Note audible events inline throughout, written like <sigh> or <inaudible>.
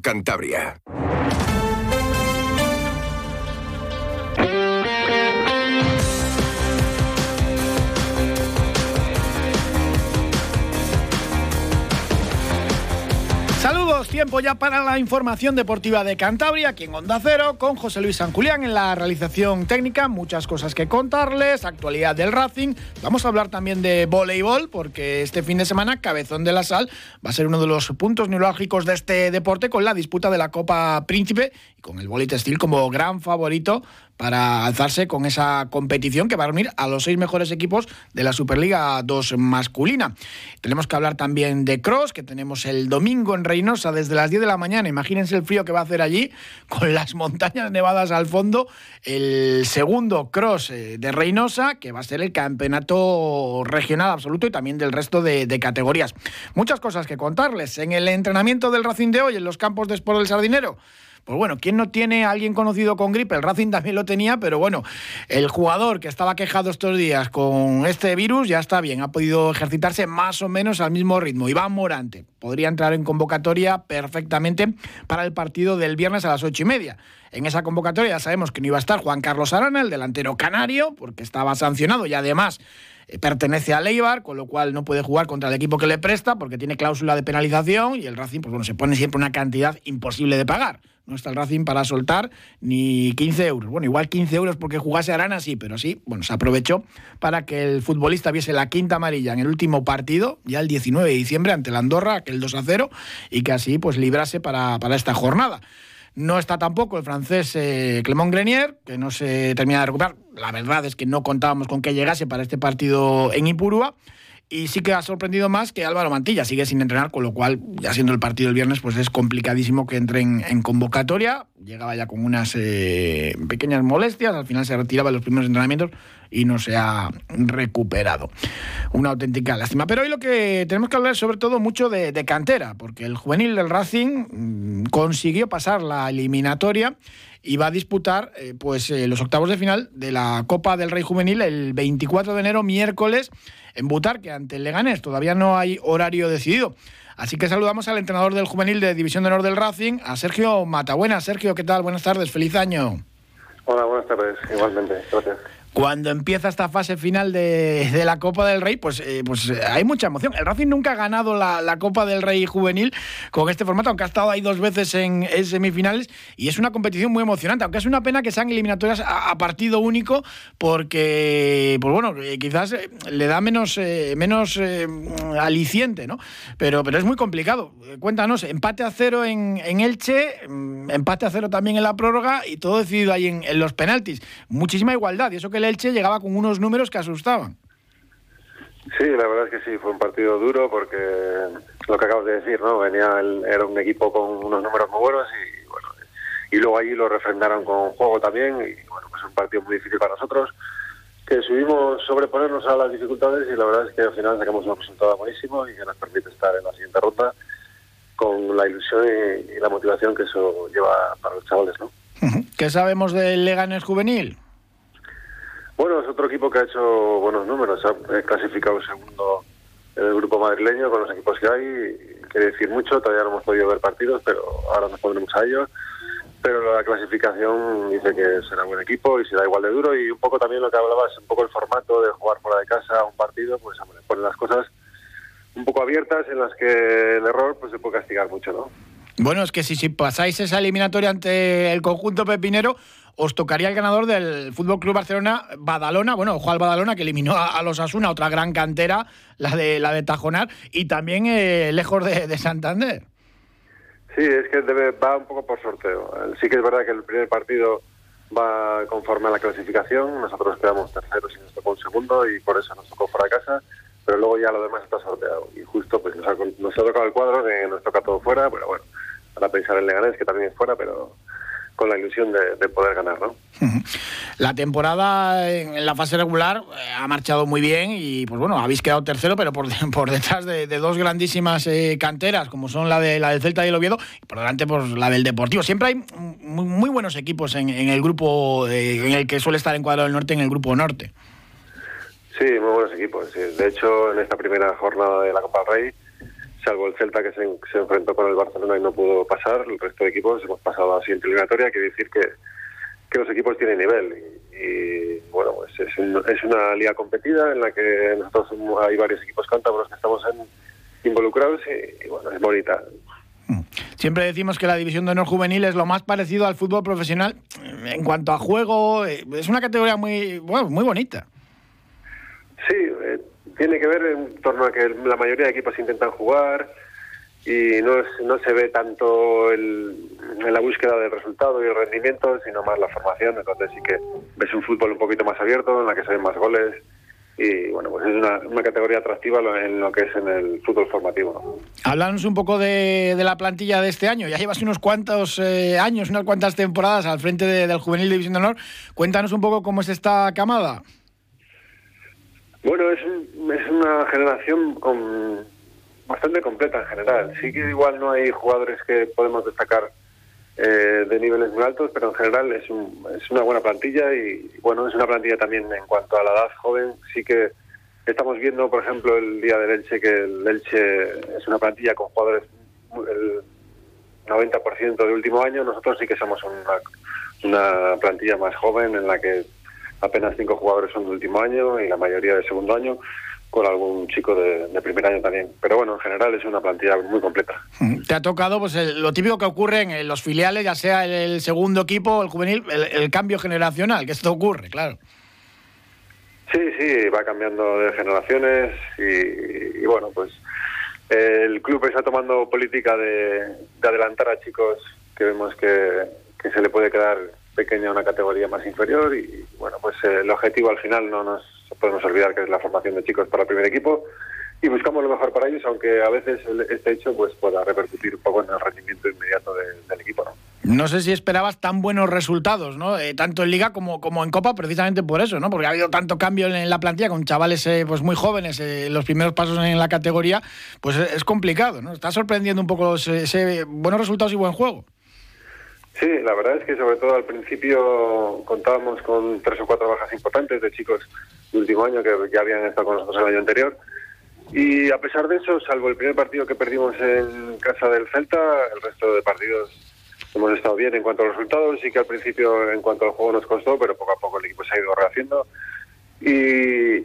Cantabria. Tiempo ya para la información deportiva de Cantabria, aquí en Onda Cero, con José Luis San Julián en la realización técnica, muchas cosas que contarles, actualidad del Racing, vamos a hablar también de voleibol, porque este fin de semana Cabezón de la Sal va a ser uno de los puntos neurálgicos de este deporte con la disputa de la Copa Príncipe y con el voleibol textil como gran favorito para alzarse con esa competición que va a reunir a los seis mejores equipos de la Superliga 2 masculina. Tenemos que hablar también de cross, que tenemos el domingo en Reynosa desde las 10 de la mañana. Imagínense el frío que va a hacer allí, <laughs> con las montañas nevadas al fondo. El segundo cross eh, de Reynosa, que va a ser el campeonato regional absoluto y también del resto de, de categorías. Muchas cosas que contarles. En el entrenamiento del Racing de hoy, en los campos de Sport del Sardinero, pues bueno, ¿quién no tiene a alguien conocido con gripe? El Racing también lo tenía, pero bueno, el jugador que estaba quejado estos días con este virus ya está bien, ha podido ejercitarse más o menos al mismo ritmo. Iván Morante podría entrar en convocatoria perfectamente para el partido del viernes a las ocho y media. En esa convocatoria ya sabemos que no iba a estar Juan Carlos Arana, el delantero canario, porque estaba sancionado y además eh, pertenece a Leibar, con lo cual no puede jugar contra el equipo que le presta porque tiene cláusula de penalización y el Racing, pues bueno, se pone siempre una cantidad imposible de pagar. No está el Racing para soltar ni 15 euros. Bueno, igual 15 euros porque jugase Arana, sí, pero sí, bueno, se aprovechó para que el futbolista viese la quinta amarilla en el último partido, ya el 19 de diciembre, ante la Andorra, aquel 2 a 0, y que así pues librase para, para esta jornada. No está tampoco el francés eh, Clement Grenier, que no se termina de recuperar. La verdad es que no contábamos con que llegase para este partido en Ipurúa. Y sí que ha sorprendido más que Álvaro Mantilla sigue sin entrenar, con lo cual, ya siendo el partido el viernes, pues es complicadísimo que entre en, convocatoria. Llegaba ya con unas eh, pequeñas molestias, al final se retiraba en los primeros entrenamientos y no se ha recuperado. Una auténtica lástima. Pero hoy lo que tenemos que hablar sobre todo mucho de, de cantera, porque el juvenil del Racing mmm, consiguió pasar la eliminatoria y va a disputar eh, pues eh, los octavos de final de la Copa del Rey Juvenil el 24 de enero, miércoles, en Butarque, ante el Leganés. Todavía no hay horario decidido. Así que saludamos al entrenador del juvenil de División de Honor del Racing, a Sergio Matabuena. Sergio, ¿qué tal? Buenas tardes, feliz año. Hola, buenas tardes, igualmente, gracias cuando empieza esta fase final de, de la Copa del Rey, pues, eh, pues hay mucha emoción. El Racing nunca ha ganado la, la, Copa del Rey juvenil con este formato, aunque ha estado ahí dos veces en, en, semifinales, y es una competición muy emocionante, aunque es una pena que sean eliminatorias a, partido único, porque, pues bueno, quizás le da menos, eh, menos eh, aliciente, ¿no? Pero, pero es muy complicado. Cuéntanos, empate a cero en, en Elche, empate a cero también en la prórroga, y todo decidido ahí en, en los penaltis. Muchísima igualdad, y eso que el Elche llegaba con unos números que asustaban. Sí, la verdad es que sí, fue un partido duro porque lo que acabas de decir, ¿no? Venía el, era un equipo con unos números muy buenos y bueno, y luego allí lo refrendaron con juego también y bueno, pues un partido muy difícil para nosotros que subimos sobreponernos a las dificultades y la verdad es que al final sacamos un resultado buenísimo y que nos permite estar en la siguiente ronda con la ilusión y, y la motivación que eso lleva para los chavales, ¿no? <laughs> ¿Qué sabemos del Leganés juvenil? Bueno, es otro equipo que ha hecho buenos números. Ha clasificado segundo en el grupo madrileño con los equipos que hay. Quiere decir mucho, todavía no hemos podido ver partidos, pero ahora nos pondremos a ellos. Pero la clasificación dice que será buen equipo y será igual de duro. Y un poco también lo que hablabas, un poco el formato de jugar fuera de casa un partido, pues hombre, ponen las cosas un poco abiertas en las que el error pues se puede castigar mucho, ¿no? Bueno, es que si, si pasáis esa eliminatoria ante el conjunto pepinero, os tocaría el ganador del Fútbol Club Barcelona, Badalona, bueno, ojo al Badalona que eliminó a, los Asuna, otra gran cantera, la de la de Tajonar, y también eh, lejos de, de, Santander. Sí, es que debe, va un poco por sorteo. Sí que es verdad que el primer partido va conforme a la clasificación, nosotros quedamos terceros y nos tocó un segundo y por eso nos tocó fuera de casa, pero luego ya lo demás está sorteado. Y justo pues nos ha, nos tocado el cuadro que nos toca todo fuera, pero bueno, para pensar en Leganés que también es fuera, pero con la ilusión de, de, poder ganar, ¿no? La temporada en la fase regular eh, ha marchado muy bien y, pues bueno, habéis quedado tercero, pero por, <laughs> por detrás de, de, dos grandísimas eh, canteras, como son la de la del Celta y el Oviedo, y por delante, pues la del Deportivo. Siempre hay muy, muy buenos equipos en, en el grupo eh, en el que suele estar encuadrado el norte, en el grupo norte. Sí, muy buenos equipos. Sí. De hecho, en esta primera jornada de la Copa del Rey salvo el Celta que se, se, enfrentó con el Barcelona y no pudo pasar, el resto de equipos hemos pasado a la siguiente eliminatoria, quiere decir que, que los equipos tienen nivel. Y, bueno, pues es, es, una liga competida en la que nosotros hay varios equipos cántabros que estamos involucrados y, bueno, es bonita. Mm. Siempre decimos que la división de honor juvenil es lo más parecido al fútbol profesional en cuanto a juego. Eh, es una categoría muy, bueno, muy bonita. Sí, eh, tiene que ver en torno a que la mayoría de equipos intentan jugar y no, no se ve tanto el, en la búsqueda del resultado y el rendimiento, sino más la formación. Entonces sí que ves un fútbol un poquito más abierto, en la que se ven más goles y bueno, pues es una, categoría atractiva en lo que es en el fútbol formativo. Háblanos un poco de, de, la plantilla de este año. Ya llevas unos cuantos eh, años, unas cuantas temporadas al frente del Juvenil División de Honor. Cuéntanos un poco cómo es esta camada. Bueno, es, es una generación con bastante completa en general. Sí que igual no hay jugadores que podemos destacar eh, de niveles muy altos, pero en general es, un, es una buena plantilla y bueno, es una plantilla también en cuanto a la edad joven. Sí que estamos viendo, por ejemplo, el día del Elche, que el Elche es una plantilla con jugadores el 90% del último año. Nosotros sí que somos una, una plantilla más joven en la que apenas cinco jugadores son del último año y la mayoría de segundo año con algún chico de, primer año también. Pero bueno, en general es una plantilla muy completa. Mm, te ha tocado pues lo típico que ocurre en los filiales, ya sea el, segundo equipo, el juvenil, el, cambio generacional, que esto ocurre, claro. Sí, sí, va cambiando de generaciones y, bueno, pues el club está tomando política de, adelantar a chicos que vemos que, que se le puede quedar pequeña una categoría más inferior y bueno, pues el objetivo al final no nos podemos olvidar que es la formación de chicos para el primer equipo y buscamos lo mejor para ellos, aunque a veces este hecho pues pueda repercutir un poco en el rendimiento inmediato del equipo. ¿no? No sé si esperabas tan buenos resultados, ¿no? Eh, tanto en Liga como, como en Copa, precisamente por eso, ¿no? Porque ha habido tanto cambio en, la plantilla con chavales eh, pues muy jóvenes, eh, los primeros pasos en la categoría, pues es, complicado, ¿no? Está sorprendiendo un poco ese buenos resultados y buen juego. Sí, la verdad es que sobre todo al principio contábamos con tres o cuatro bajas importantes de chicos de último año que ya habían estado con nosotros el año anterior. Y a pesar de eso, salvo el primer partido que perdimos en casa del Celta, el resto de partidos hemos estado bien en cuanto a los resultados. Sí que al principio en cuanto al juego nos costó, pero poco a poco el equipo se ha ido rehaciendo. Y,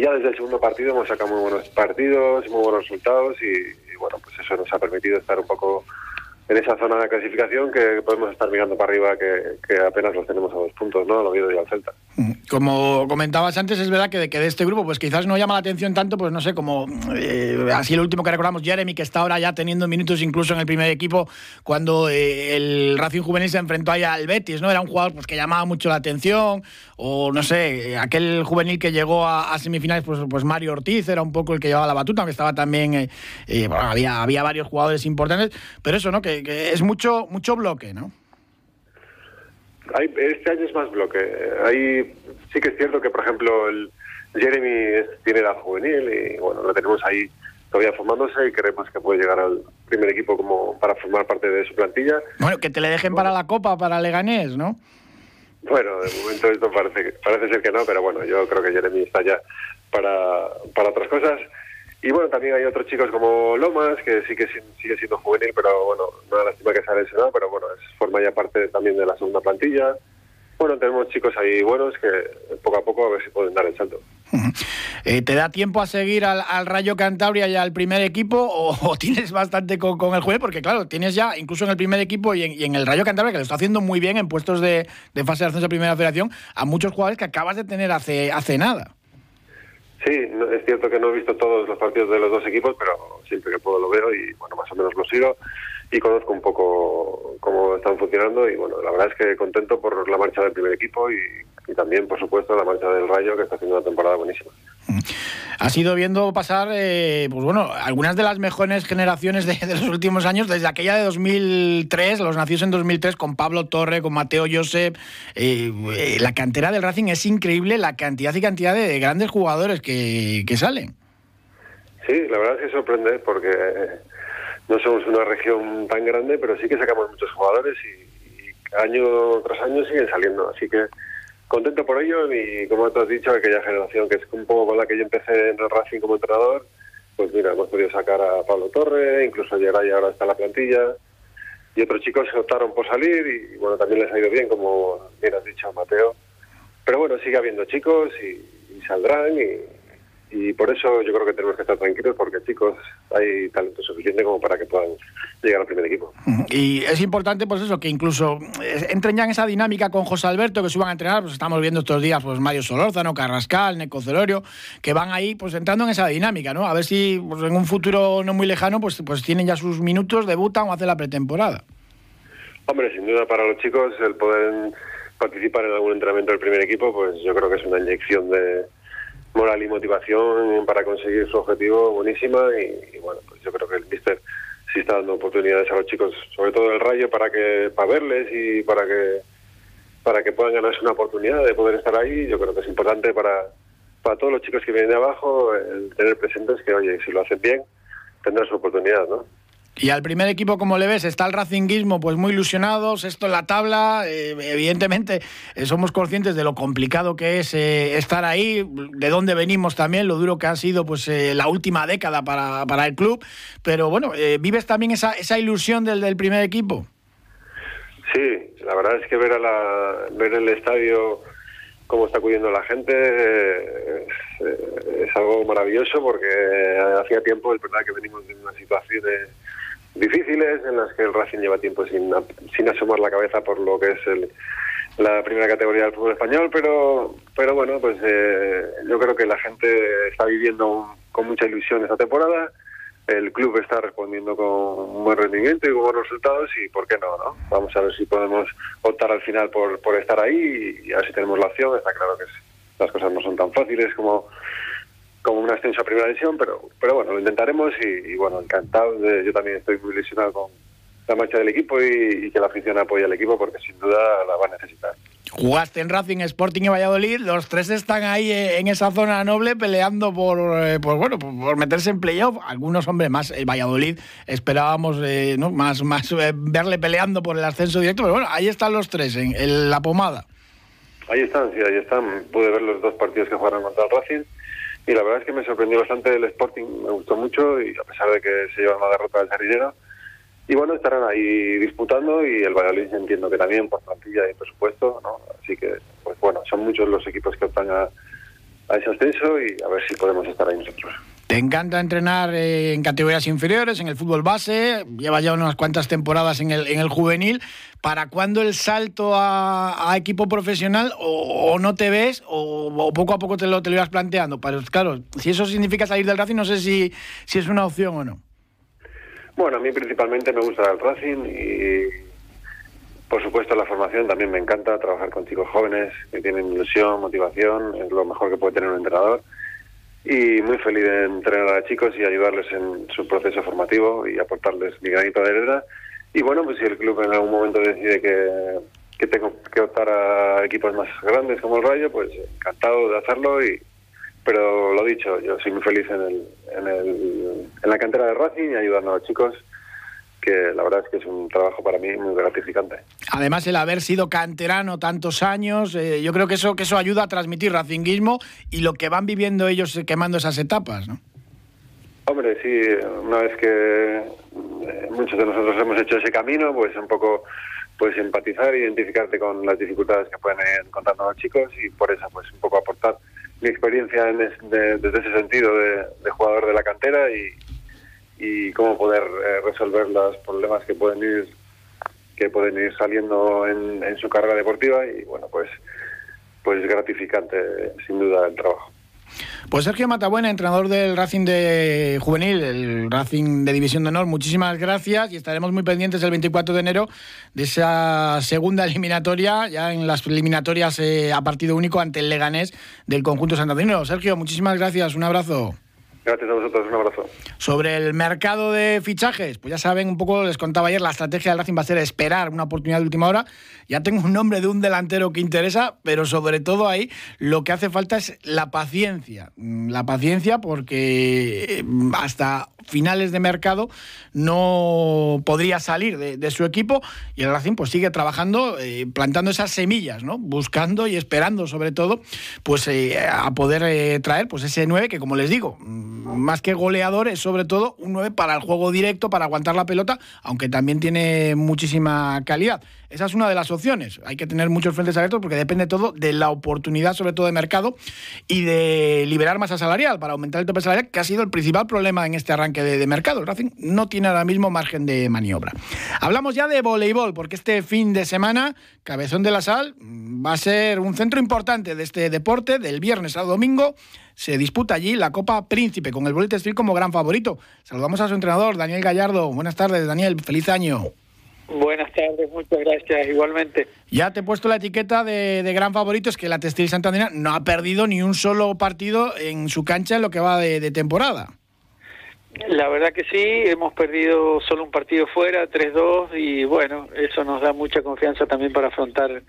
ya desde el segundo partido hemos sacado muy buenos partidos, muy buenos resultados y, y bueno, pues eso nos ha permitido estar un poco en esa zona de clasificación que podemos estar mirando para arriba, que, apenas los tenemos a dos puntos, ¿no? Al Oviedo y al Celta. Como comentabas antes, es verdad que de, que de este grupo, pues quizás no llama la atención tanto, pues no sé, como eh, así el último que recordamos, Jeremy, que está ahora ya teniendo minutos incluso en el primer equipo, cuando eh, el Racing Juvenil se enfrentó ahí al Betis, ¿no? Era un jugador pues, que llamaba mucho la atención, o no sé, aquel juvenil que llegó a, semifinales, pues, pues Mario Ortiz era un poco el que llevaba la batuta, aunque estaba también, eh, había, había varios jugadores importantes, pero eso, ¿no? Que es mucho, mucho bloque, ¿no? Hay, este año es más bloque. Hay, sí que es cierto que, por ejemplo, el Jeremy tiene edad juvenil y bueno, lo tenemos ahí todavía formándose y creemos que puede llegar al primer equipo como para formar parte de su plantilla. Bueno, que te le dejen para la Copa, para Leganés, ¿no? Bueno, de momento esto parece, parece ser que no, pero bueno, yo creo que Jeremy está ya para, para otras cosas. Y bueno, también hay otros chicos como Lomas, que sí que sigue siendo juvenil, pero bueno, no da lástima que sea lesionado, pero bueno, es, forma ya parte también de la segunda plantilla. Bueno, tenemos chicos ahí buenos que poco a poco a ver si pueden dar el salto. <laughs> Eh, ¿Te da tiempo a seguir al, Rayo Cantabria y al primer equipo o, <laughs> tienes bastante con, el juez? Porque claro, tienes ya incluso en el primer equipo y en, el Rayo Cantabria, que lo está haciendo muy bien en puestos de, de fase de ascenso a Primera Federación, a muchos jugadores que acabas de tener hace, hace nada. Sí, es cierto que no he visto todos los partidos de los dos equipos, pero siempre que puedo lo veo y bueno, más o menos lo sigo y conozco un poco cómo están funcionando y bueno, la verdad es que contento por la marcha del primer equipo y, también, por supuesto, la marcha del Rayo que está haciendo una temporada buenísima. Has ido viendo pasar, eh, pues bueno, algunas de las mejores generaciones de, los últimos años, desde aquella de 2003, los nacidos en 2003, con Pablo Torre, con Mateo Josep. Eh, eh, la cantera del Racing es increíble, la cantidad y cantidad de, grandes jugadores que, que salen. Sí, la verdad es que sorprende porque no somos una región tan grande, pero sí que sacamos muchos jugadores y, año tras año siguen saliendo. Así que contento por ello y como tú has dicho, aquella generación que es un poco con la que yo empecé en el Racing como entrenador, pues mira, hemos podido sacar a Pablo Torre, incluso Geray ahora está en la plantilla, y otros chicos optaron por salir y, bueno, también les ha ido bien, como bien has dicho, Mateo. Pero bueno, sigue habiendo chicos y, y saldrán y, y por eso yo creo que tenemos que estar tranquilos porque chicos hay talento suficiente como para que puedan llegar al primer equipo. Y es importante pues eso, que incluso eh, entren ya en esa dinámica con José Alberto, que suban a entrenar, pues estamos viendo estos días pues Mario Solórzano, Carrascal, Neco Celorio, que van ahí pues entrando en esa dinámica, ¿no? A ver si pues, en un futuro no muy lejano pues, pues tienen ya sus minutos, debutan o hacen la pretemporada. Hombre, sin duda para los chicos el poder participar en algún entrenamiento del primer equipo, pues yo creo que es una inyección de moral y motivación para conseguir su objetivo buenísima y, bueno, pues yo creo que el míster sí está dando oportunidades a los chicos, sobre todo el Rayo, para que para verles y para que para que puedan ganarse una oportunidad de poder estar ahí. Yo creo que es importante para, para todos los chicos que vienen de abajo el tener presentes que, oye, si lo hacen bien, tendrán su oportunidad, ¿no? Y al primer equipo, como le ves, está el Racinguismo pues muy ilusionados, esto en la tabla, eh, evidentemente eh, somos conscientes de lo complicado que es eh, estar ahí, de dónde venimos también, lo duro que ha sido pues la última década para, para el club, pero bueno, ¿vives también esa, esa ilusión del, del primer equipo? Sí, la verdad es que ver, a la, ver el estadio cómo está acudiendo la gente es, algo maravilloso porque hacía tiempo, es verdad que venimos en una situación de difíciles en las que el Racing lleva tiempo sin, sin asomar la cabeza por lo que es el, la primera categoría del fútbol español, pero pero bueno, pues eh, yo creo que la gente está viviendo con mucha ilusión esta temporada. El club está respondiendo con un buen rendimiento y con buenos resultados y por qué no, ¿no? Vamos a ver si podemos optar al final por, por estar ahí y a ver si tenemos la opción. Está claro que las cosas no son tan fáciles como como un ascenso a primera división, pero, pero bueno, lo intentaremos y, bueno, encantado. De, yo también estoy muy ilusionado con la marcha del equipo y, que la afición apoye al equipo porque sin duda la va a necesitar. Jugaste en Racing, Sporting y Valladolid, los tres están ahí eh, en esa zona noble peleando por, eh, por bueno, por meterse en playoff. Algunos, hombre, más el Valladolid esperábamos eh, ¿no? más, más verle peleando por el ascenso directo, pero bueno, ahí están los tres en, la pomada. Ahí están, sí, ahí están. Pude ver los dos partidos que jugaron contra el Racing y la verdad es que me sorprendió bastante el Sporting, me gustó mucho y a pesar de que se lleva una derrota del Cerillero. Y bueno, estarán ahí disputando y el Valladolid entiendo que también por plantilla y presupuesto, ¿no? Así que, pues bueno, son muchos los equipos que optan a, a ese ascenso y a ver si podemos estar ahí nosotros. Te encanta entrenar en categorías inferiores, en el fútbol base, lleva ya unas cuantas temporadas en el, en el juvenil. ¿Para cuándo el salto a, equipo profesional o, no te ves o, poco a poco te lo, te lo ibas planteando? Pero claro, si eso significa salir del Racing, no sé si, si es una opción o no. Bueno, a mí principalmente me gusta el Racing y por supuesto la formación también me encanta, trabajar con chicos jóvenes que tienen ilusión, motivación, es lo mejor que puede tener un entrenador y muy feliz de entrenar a chicos y ayudarles en su proceso formativo y aportarles mi granito de arena. Y bueno, pues si el club en algún momento decide que, que tengo que optar a equipos más grandes como el Rayo, pues encantado de hacerlo. y Pero lo dicho, yo soy muy feliz en, el, en, el, en la cantera de Racing y ayudando a los chicos que la verdad es que es un trabajo para mí muy gratificante. Además, el haber sido canterano tantos años, eh, yo creo que eso, que eso ayuda a transmitir racinguismo y lo que van viviendo ellos eh, quemando esas etapas, ¿no? Hombre, sí, una vez que eh, muchos de nosotros hemos hecho ese camino, pues un poco pues empatizar, identificarte con las dificultades que pueden ir encontrando los chicos y por eso pues un poco aportar mi experiencia desde ese sentido de jugador de la cantera y, y cómo poder eh, resolver los problemas que pueden ir que pueden ir saliendo en, en, su carrera deportiva y bueno pues pues gratificante sin duda el trabajo pues Sergio Matabuena, entrenador del Racing de Juvenil, el Racing de División de Honor, muchísimas gracias y estaremos muy pendientes el 24 de enero de esa segunda <laughs> eliminatoria, ya en las eliminatorias eh, a partido único ante el Leganés del conjunto santandino. Sergio, muchísimas gracias, un abrazo. Gracias a vosotros, un abrazo. Sobre el mercado de fichajes, pues ya saben, un poco les contaba ayer, la estrategia del Racing va a ser esperar una oportunidad de última hora. Ya tengo un nombre de un delantero que interesa, pero sobre todo ahí lo que hace falta es la paciencia. La paciencia porque eh, hasta finales de mercado no podría salir de, su equipo y el Racing pues sigue trabajando, eh, plantando esas semillas, ¿no? buscando y esperando sobre todo pues eh, a poder eh, traer pues ese 9 que como les digo, mm, más que goleador es sobre todo un 9 para el juego directo, para aguantar la pelota, aunque también tiene muchísima calidad. Esa es una de las opciones. Hay que tener muchos frentes abiertos porque depende todo de la oportunidad, sobre todo de mercado, y de liberar masa salarial para aumentar el tope salarial, que ha sido el principal problema en este arranque de, mercado. Racing no tiene ahora mismo margen de maniobra. Hablamos ya de voleibol, porque este fin de semana, Cabezón de la Sal va a ser un centro importante de este deporte, del viernes al domingo. Se disputa allí la Copa Príncipe con el Voleibol como gran favorito. Saludamos a su entrenador, Daniel Gallardo. Buenas tardes, Daniel. Feliz año. Buenas tardes, muchas gracias, igualmente. Ya te he puesto la etiqueta de, gran favorito, es que la Textil Santander no ha perdido ni un solo partido en su cancha en lo que va de temporada. La verdad que sí, hemos perdido solo un partido fuera, 3-2, y bueno, eso nos da mucha confianza también para afrontar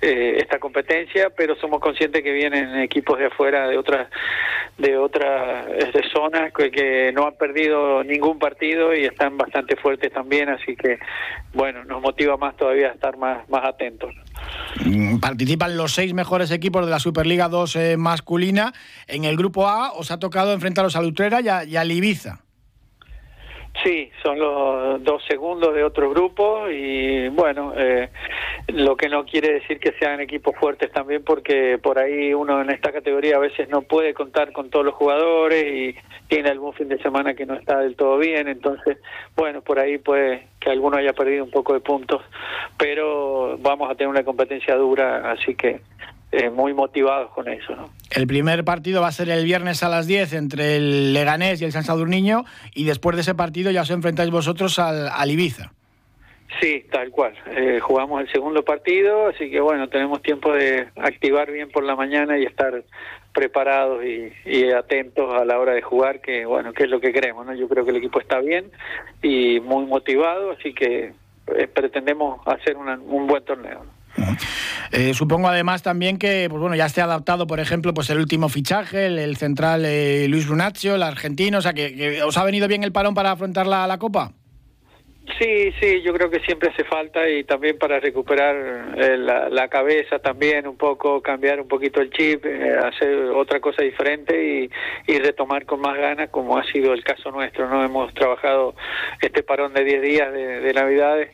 eh, esta competencia, pero somos conscientes que vienen equipos de afuera, de otras de otras zonas, que, no han perdido ningún partido y están bastante fuertes también, así que bueno, nos motiva más todavía a estar más, más atentos. Mm, participan los seis mejores equipos de la Superliga 2 eh, masculina. En el grupo A os ha tocado enfrentaros a Lutrera y a, y a Ibiza. Sí, son los dos segundos de otro grupo y bueno, eh, lo que no quiere decir que sean equipos fuertes también porque por ahí uno en esta categoría a veces no puede contar con todos los jugadores y tiene algún fin de semana que no está del todo bien, entonces bueno, por ahí puede que alguno haya perdido un poco de puntos, pero vamos a tener una competencia dura, así que eh, muy motivados con eso. ¿no? El primer partido va a ser el viernes a las 10 entre el Leganés y el San Sadurniño y después de ese partido ya os enfrentáis vosotros al, al Ibiza. Sí, tal cual. Eh, jugamos el segundo partido, así que bueno, tenemos tiempo de activar bien por la mañana y estar preparados y, atentos a la hora de jugar, que bueno, que es lo que queremos, ¿no? Yo creo que el equipo está bien y muy motivado, así que eh, pretendemos hacer un buen torneo. Eh, supongo además también que pues bueno, ya esté adaptado, por ejemplo, pues el último fichaje, el, central eh, Luis Brunaccio, el argentino, o sea, que, os ha venido bien el parón para afrontar la, la Copa. Sí, sí, yo creo que siempre hace falta y también para recuperar eh, la, cabeza también un poco, cambiar un poquito el chip, hacer otra cosa diferente y, retomar con más ganas como ha sido el caso nuestro, ¿no? Hemos trabajado este parón de 10 días de, de Navidades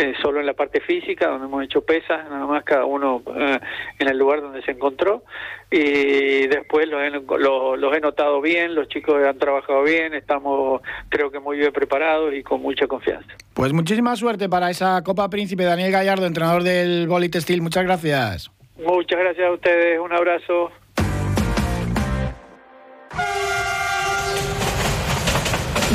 eh, solo en la parte física, donde hemos hecho pesas, nada más cada uno eh, en el lugar donde se encontró. Y después los he, los he notado bien, los chicos han trabajado bien, estamos creo que muy bien preparados y con mucha confianza. Pues muchísima suerte para esa Copa Príncipe. Daniel Gallardo, entrenador del Boli Textil, muchas gracias. Muchas gracias a ustedes, un abrazo.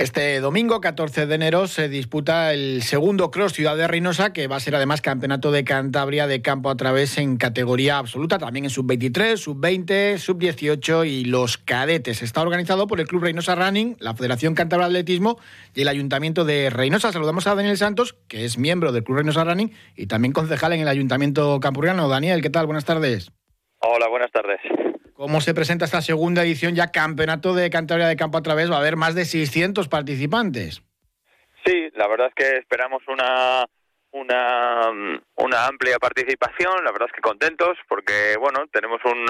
Este domingo, 14 de enero, se disputa el segundo Cross Ciudad de Reynosa, que va a ser además campeonato de Cantabria de campo a través en categoría absoluta, también en sub-23, sub-20, sub-18 y los cadetes. Está organizado por el Club Reynosa Running, la Federación Cantabria de Atletismo y el Ayuntamiento de Reynosa. Saludamos a Daniel Santos, que es miembro del Club Reynosa Running y también concejal en el Ayuntamiento Campurriano. Daniel, ¿qué tal? Buenas tardes. Hola, buenas tardes cómo se presenta esta segunda edición, ya campeonato de Cantabria de Campo a través, va a haber más de 600 participantes. Sí, la verdad es que esperamos una una, una amplia participación, la verdad es que contentos porque bueno, tenemos un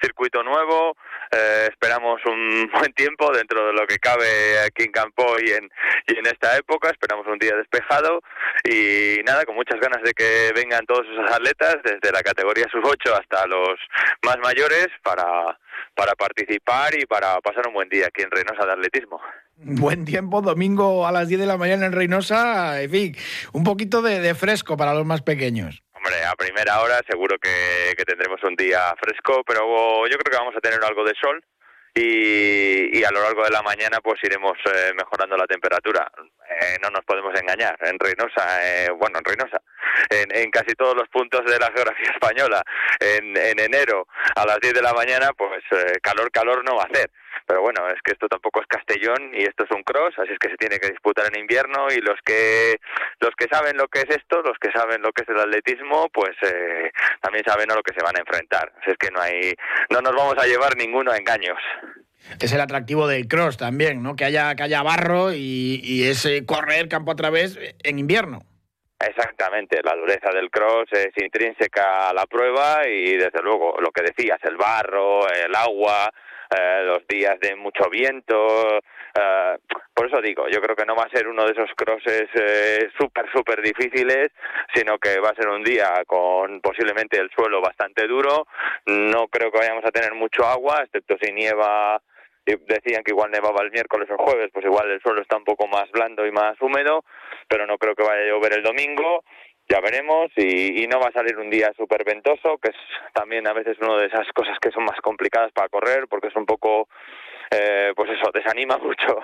circuito nuevo, eh, esperamos un <laughs> buen tiempo dentro de lo que cabe aquí en Campo y en, y en esta época, esperamos un día despejado y nada, con muchas ganas de que vengan todos esos atletas desde la categoría sub-8 hasta los más mayores para, para participar y para pasar un buen día aquí en Reynosa de Atletismo. Buen tiempo, domingo a las 10 de la mañana en Reynosa, en fin, un poquito de, fresco para los más pequeños. Hombre, a primera hora seguro que, tendremos un día fresco, pero yo creo que vamos a tener algo de sol y, a lo largo de la mañana pues iremos eh, mejorando la temperatura. Eh, no nos podemos engañar, en Reynosa, eh, bueno, en Reynosa, en, casi todos los puntos de la geografía española, en, en enero a las 10 de la mañana, pues calor, calor no va a hacer. Pero bueno, es que esto tampoco es Castellón y esto es un cross, así es que se tiene que disputar en invierno y los que los que saben lo que es esto, los que saben lo que es el atletismo, pues eh, también saben a lo que se van a enfrentar. Así es que no hay no nos vamos a llevar ninguno a engaños. Es el atractivo del cross también, ¿no? Que haya que haya barro y, y ese correr campo a través en invierno. Exactamente, la dureza del cross es intrínseca a la prueba y desde luego lo que decías, el barro, el agua, eh, los días de mucho viento. Eh, por eso digo, yo creo que no va a ser uno de esos crosses eh, súper, súper difíciles, sino que va a ser un día con posiblemente el suelo bastante duro. No creo que vayamos a tener mucho agua, excepto si nieva decían que igual nevaba el miércoles o el jueves, pues igual el suelo está un poco más blando y más húmedo, pero no creo que vaya a llover el domingo ya veremos y, no va a salir un día súper ventoso, que es también a veces una de esas cosas que son más complicadas para correr porque es un poco, eh, pues eso, desanima <laughs> mucho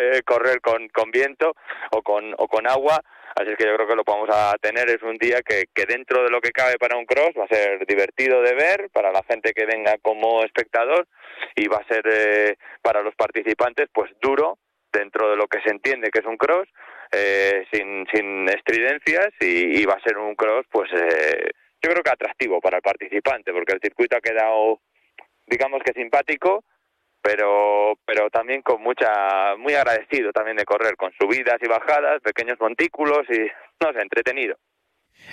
eh, correr con, con viento o con, o con agua. Así es que yo creo que lo vamos a tener es un día que, que dentro de lo que cabe para un cross va a ser divertido de ver para la gente que venga como espectador y va a ser eh, para los participantes pues duro dentro de lo que se entiende que es un cross eh, sin, sin estridencias y, va a ser un cross, pues eh, yo creo que atractivo para el participante, porque el circuito ha quedado, digamos que simpático, pero pero también con mucha muy agradecido también de correr con subidas y bajadas pequeños montículos y no sé entretenido.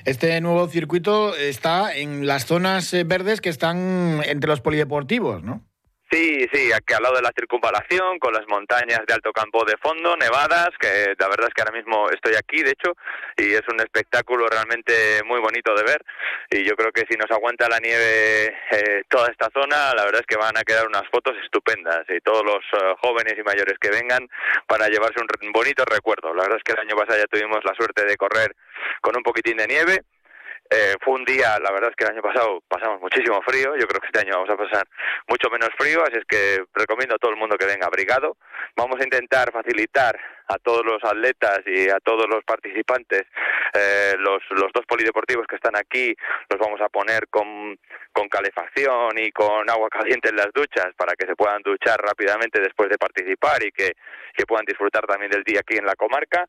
Este nuevo circuito está en las zonas eh, verdes que están entre los polideportivos no Sí, sí, aquí al lado de la circunvalación, con las montañas de alto campo de fondo, nevadas, que la verdad es que ahora mismo estoy aquí, de hecho, y es un espectáculo realmente muy bonito de ver. Y yo creo que si nos aguanta la nieve eh, toda esta zona, la verdad es que van a quedar unas fotos estupendas y todos los eh, jóvenes y mayores que vengan para llevarse un bonito recuerdo. La verdad es que el año pasado ya tuvimos la suerte de correr con un poquitín de nieve eh, fue un día, la verdad es que el año pasado pasamos muchísimo frío, yo creo que este año vamos a pasar mucho menos frío, así es que recomiendo a todo el mundo que venga abrigado. Vamos a intentar facilitar a todos los atletas y a todos los participantes eh, los, los dos polideportivos que están aquí, los vamos a poner con, con calefacción y con agua caliente en las duchas para que se puedan duchar rápidamente después de participar y que, que puedan disfrutar también del día aquí en la comarca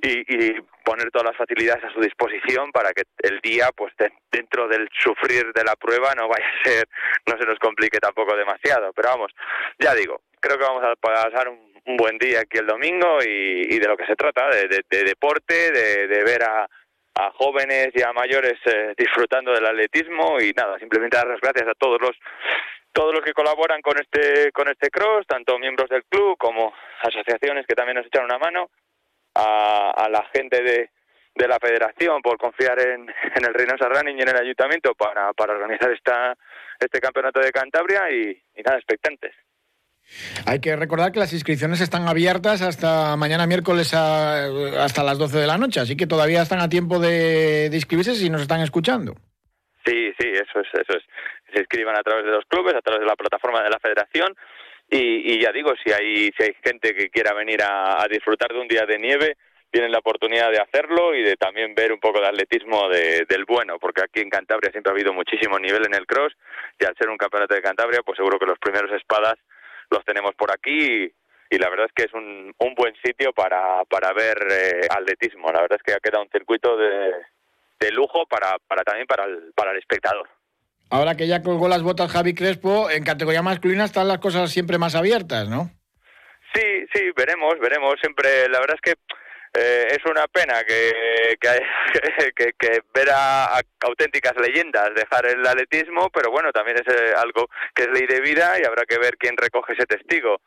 y, poner todas las facilidades a su disposición para que el día, pues dentro del sufrir de la prueba, no vaya a ser, no se nos complique tampoco demasiado. Pero vamos, ya digo, creo que vamos a pasar un, buen día aquí el domingo y, de lo que se trata, de, deporte, de, ver a, a jóvenes y a mayores eh, disfrutando del atletismo y nada, simplemente dar las gracias a todos los todos los que colaboran con este con este cross, tanto miembros del club como asociaciones que también nos echan una mano a, la gente de, de la federación por confiar en, <laughs> en el Reynosa Running y en el ayuntamiento para, para organizar esta, este campeonato de Cantabria y, nada, expectantes. Hay que recordar que las inscripciones están abiertas hasta mañana miércoles hasta las 12 de la noche, así que todavía están a tiempo de, de, inscribirse si nos están escuchando. Sí, sí, eso es, eso es. Se inscriban a través de los clubes, a través de la plataforma de la federación y, ya digo, si hay, si hay gente que quiera venir a, disfrutar de un día de nieve, tienen la oportunidad de hacerlo y de también ver un poco de atletismo del bueno, porque aquí en Cantabria siempre ha habido muchísimo nivel en el cross y al ser un campeonato de Cantabria, pues seguro que los primeros espadas los tenemos por aquí y, la verdad es que es un, un buen sitio para, para ver eh, atletismo. La verdad es que ha quedado un circuito de, de lujo para, para también para el, para el espectador. Ahora que ya colgó las botas Javi Crespo, en categoría masculina están las cosas siempre más abiertas, ¿no? Sí, sí, veremos, veremos. Siempre, la verdad es que eh, es una pena que, que, <laughs> ver a, auténticas leyendas dejar el atletismo, pero bueno, también es eh, algo que es ley de vida y habrá que ver quién recoge ese testigo.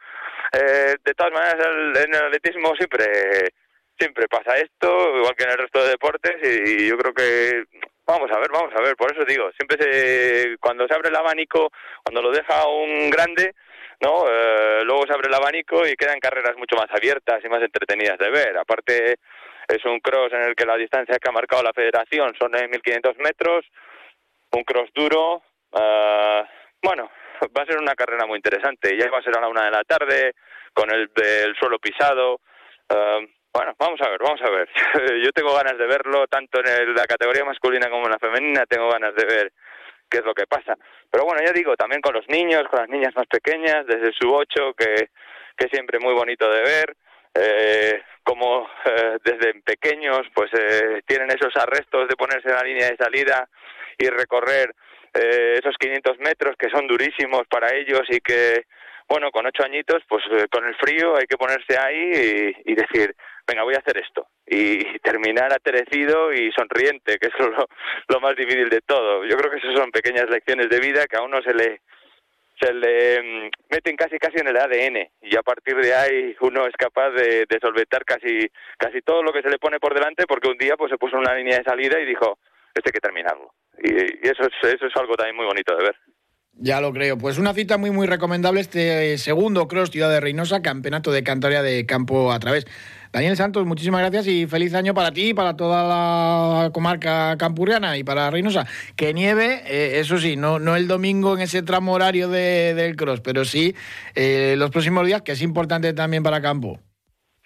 Eh, de todas maneras, en el atletismo siempre siempre pasa esto, igual que en el resto de deportes, y yo creo que Vamos a ver, vamos a ver, por eso digo, siempre se, cuando se abre el abanico, cuando lo deja un grande, ¿no? Eh, luego se abre el abanico y quedan carreras mucho más abiertas y más entretenidas de ver. Aparte, es un cross en el que la distancia que ha marcado la federación son 1.500 metros, un cross duro, uh, bueno, <laughs> va a ser una carrera muy interesante. Ya va a ser a la una de la tarde, con el, suelo pisado. Eh, bueno, vamos a ver, vamos a ver. <laughs> Yo tengo ganas de verlo, tanto en la categoría masculina como en la femenina, tengo ganas de ver qué es lo que pasa. Pero bueno, ya digo, también con los niños, con las niñas más pequeñas, desde su ocho, que, que siempre muy bonito de ver. Eh, como eh, desde pequeños pues eh, tienen esos arrestos de ponerse en la línea de salida y recorrer eh, esos 500 metros que son durísimos para ellos y que bueno con ocho añitos pues eh, con el frío hay que ponerse ahí y, decir venga voy a hacer esto. Y <laughs> terminar aterecido y sonriente que es lo, más difícil de todo. Yo creo que esas son pequeñas lecciones de vida que a uno se le se le mm, meten casi casi en el ADN y a partir de ahí uno es capaz de, solventar casi casi todo lo que se le pone por delante porque un día pues se puso una línea de salida y dijo este hay que terminarlo y, eso es eso es algo también muy bonito de ver ya lo creo. Pues una cita muy, muy recomendable este segundo Cross Ciudad de Reynosa, campeonato de Cantoria de Campo a través. Daniel Santos, muchísimas gracias y feliz año para ti, para toda la comarca campurriana y para Reynosa. Que nieve, eh, eso sí, no, no el domingo en ese tramo horario del cross, pero sí eh, los próximos días, que es importante también para campo.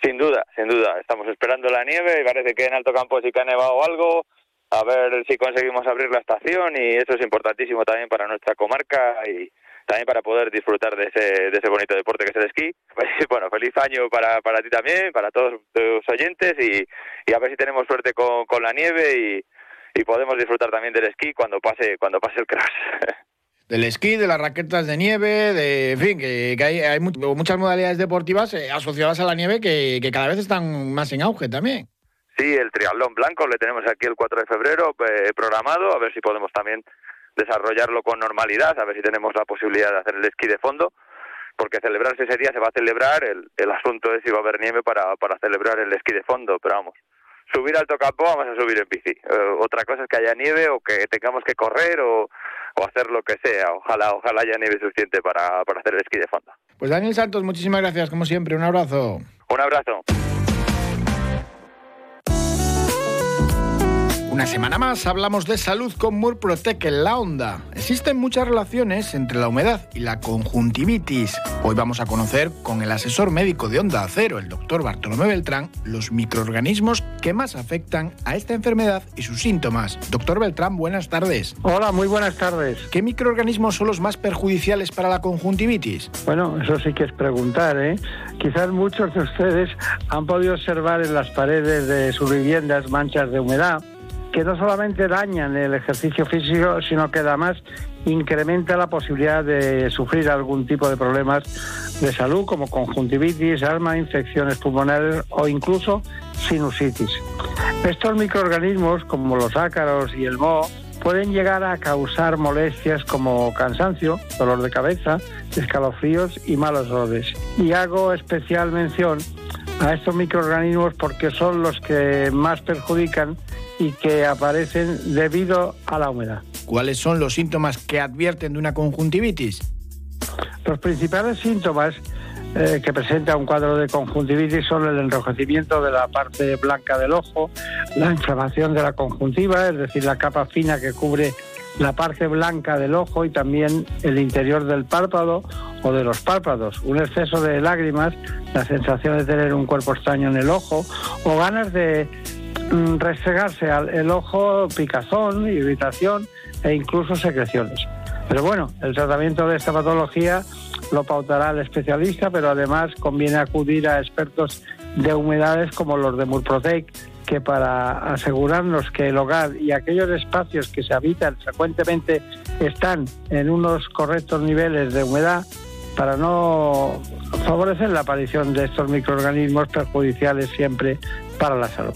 Sin duda, sin duda. Estamos esperando la nieve y parece que en Alto Campo sí que ha nevado algo. A ver si conseguimos abrir la estación y eso es importantísimo también para nuestra comarca y también para poder disfrutar de ese, de ese bonito deporte que es el esquí. <laughs> Bueno, feliz año para, para ti también, para todos tus oyentes y, a ver si tenemos suerte con, con la nieve y, y podemos disfrutar también del esquí cuando pase, cuando pase el crash. <laughs> del esquí, de las raquetas de nieve, de, en fin, que, hay, hay, muchas modalidades deportivas eh, asociadas a la nieve que, que, cada vez están más en auge también. Sí, el triatlón blanco le tenemos aquí el 4 de febrero eh, programado, a ver si podemos también desarrollarlo con normalidad, a ver si tenemos la posibilidad de hacer el esquí de fondo, porque celebrarse ese día se va a celebrar, el, el asunto es si va a haber nieve para, para celebrar el esquí de fondo, pero vamos, subir al tocampo vamos a subir en bici. Eh, otra cosa es que haya nieve o que tengamos que correr o, o hacer lo que sea. Ojalá, ojalá haya nieve suficiente para, para hacer el esquí de fondo. Pues Daniel Santos, muchísimas gracias, como siempre. Un abrazo. Un abrazo. Una semana más hablamos de salud con Murprotec en la onda. Existen muchas relaciones entre la humedad y la conjuntivitis. Hoy vamos a conocer con el asesor médico de Onda Cero, el doctor Bartolomé Beltrán, los microorganismos que más afectan a esta enfermedad y sus síntomas. Doctor Beltrán, buenas tardes. Hola, muy buenas tardes. ¿Qué microorganismos son los más perjudiciales para la conjuntivitis? Bueno, eso sí que es preguntar, ¿eh? Quizás muchos de ustedes han podido observar en las paredes de sus viviendas manchas de humedad que no solamente dañan el ejercicio físico, sino que además incrementa la posibilidad de sufrir algún tipo de problemas de salud como conjuntivitis, asma, infecciones pulmonares o incluso sinusitis. Estos microorganismos, como los ácaros y el moho, pueden llegar a causar molestias como cansancio, dolor de cabeza, escalofríos y malos olores. Y hago especial mención a estos microorganismos porque son los que más perjudican y que aparecen debido a la humedad. ¿Cuáles son los síntomas que advierten de una conjuntivitis? Los principales síntomas eh, que presenta un cuadro de conjuntivitis son el enrojecimiento de la parte blanca del ojo, la inflamación de la conjuntiva, es decir, la capa fina que cubre la parte blanca del ojo y también el interior del párpado o de los párpados, un exceso de lágrimas, la sensación de tener un cuerpo extraño en el ojo o ganas de restregarse al el ojo picazón, irritación e incluso secreciones. Pero bueno, el tratamiento de esta patología lo pautará el especialista, pero además conviene acudir a expertos de humedades como los de Murprotec, que para asegurarnos que el hogar y aquellos espacios que se habitan frecuentemente están en unos correctos niveles de humedad, para no favorecer la aparición de estos microorganismos perjudiciales siempre para la salud.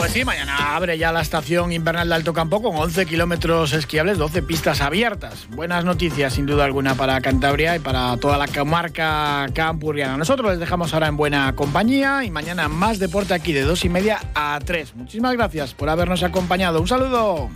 Pues sí, mañana abre ya la estación invernal de Alto Campo con 11 kilómetros esquiables, 12 pistas abiertas. Buenas noticias, sin duda alguna, para Cantabria y para toda la comarca campurriana. Nosotros les dejamos ahora en buena compañía y mañana más deporte aquí de dos y media a 3. Muchísimas gracias por habernos acompañado. Un saludo.